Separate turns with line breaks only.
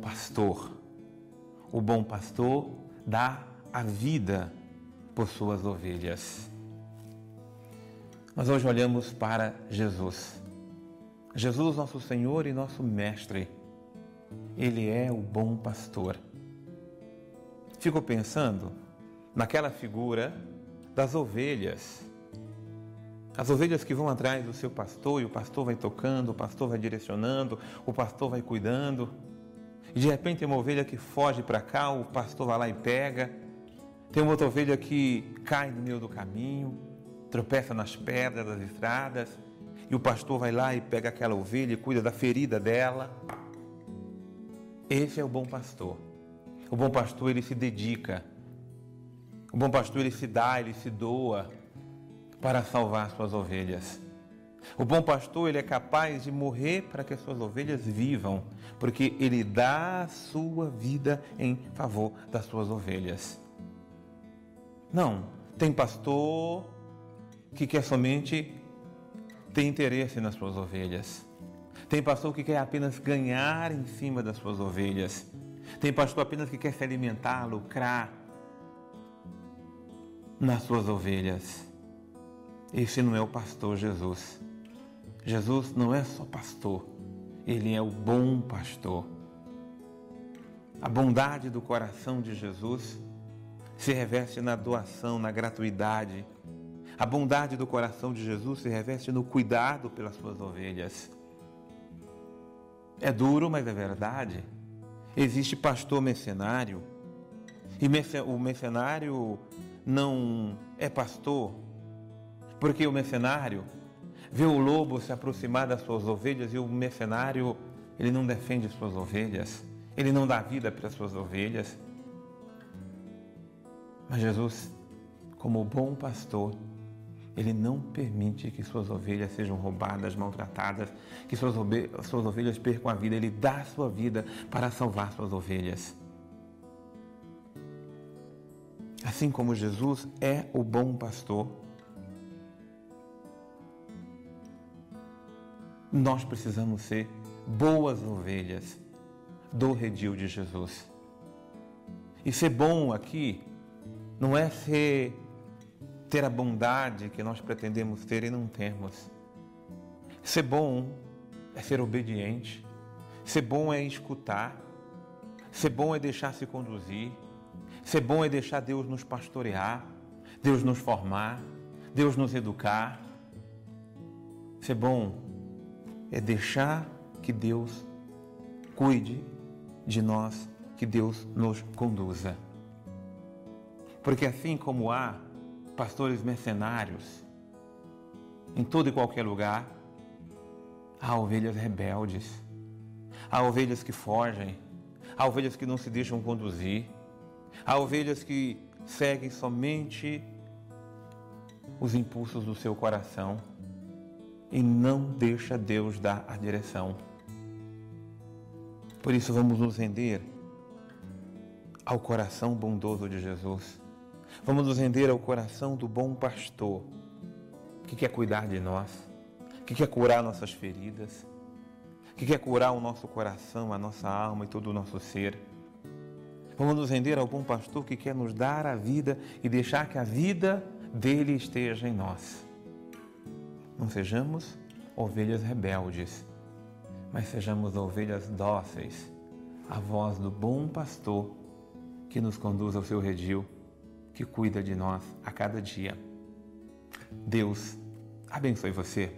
pastor. O bom pastor dá a vida por suas ovelhas. Mas hoje olhamos para Jesus. Jesus, nosso Senhor e nosso Mestre. Ele é o bom pastor. Fico pensando naquela figura das ovelhas. As ovelhas que vão atrás do seu pastor e o pastor vai tocando, o pastor vai direcionando, o pastor vai cuidando. E de repente tem uma ovelha que foge para cá, o pastor vai lá e pega. Tem uma outra ovelha que cai no meio do caminho, tropeça nas pedras das estradas, e o pastor vai lá e pega aquela ovelha e cuida da ferida dela. Esse é o bom pastor. O bom pastor ele se dedica. O bom pastor ele se dá, ele se doa para salvar suas ovelhas. O bom pastor ele é capaz de morrer para que as suas ovelhas vivam, porque ele dá a sua vida em favor das suas ovelhas. Não, tem pastor que quer somente ter interesse nas suas ovelhas. Tem pastor que quer apenas ganhar em cima das suas ovelhas. Tem pastor apenas que quer se alimentar, lucrar nas suas ovelhas. Esse não é o pastor Jesus. Jesus não é só pastor, ele é o bom pastor. A bondade do coração de Jesus se reveste na doação, na gratuidade. A bondade do coração de Jesus se reveste no cuidado pelas suas ovelhas. É duro, mas é verdade. Existe pastor mercenário. E o mercenário não é pastor, porque o mercenário vê o lobo se aproximar das suas ovelhas e o mercenário, ele não defende suas ovelhas, ele não dá vida para as suas ovelhas. Mas Jesus, como bom pastor, ele não permite que suas ovelhas sejam roubadas, maltratadas, que suas, suas ovelhas percam a vida. Ele dá a sua vida para salvar suas ovelhas. Assim como Jesus é o bom pastor, nós precisamos ser boas ovelhas do redil de Jesus. E ser bom aqui não é ser ter a bondade que nós pretendemos ter e não temos. Ser bom é ser obediente. Ser bom é escutar. Ser bom é deixar-se conduzir. Ser bom é deixar Deus nos pastorear, Deus nos formar, Deus nos educar. Ser bom é deixar que Deus cuide de nós, que Deus nos conduza. Porque assim como há pastores mercenários em todo e qualquer lugar, há ovelhas rebeldes, há ovelhas que fogem, há ovelhas que não se deixam conduzir, há ovelhas que seguem somente os impulsos do seu coração e não deixa Deus dar a direção. Por isso vamos nos render ao coração bondoso de Jesus Vamos nos render ao coração do bom pastor, que quer cuidar de nós, que quer curar nossas feridas, que quer curar o nosso coração, a nossa alma e todo o nosso ser. Vamos nos render ao bom pastor que quer nos dar a vida e deixar que a vida dele esteja em nós. Não sejamos ovelhas rebeldes, mas sejamos ovelhas dóceis à voz do bom pastor que nos conduz ao seu redil que cuida de nós a cada dia. Deus abençoe você.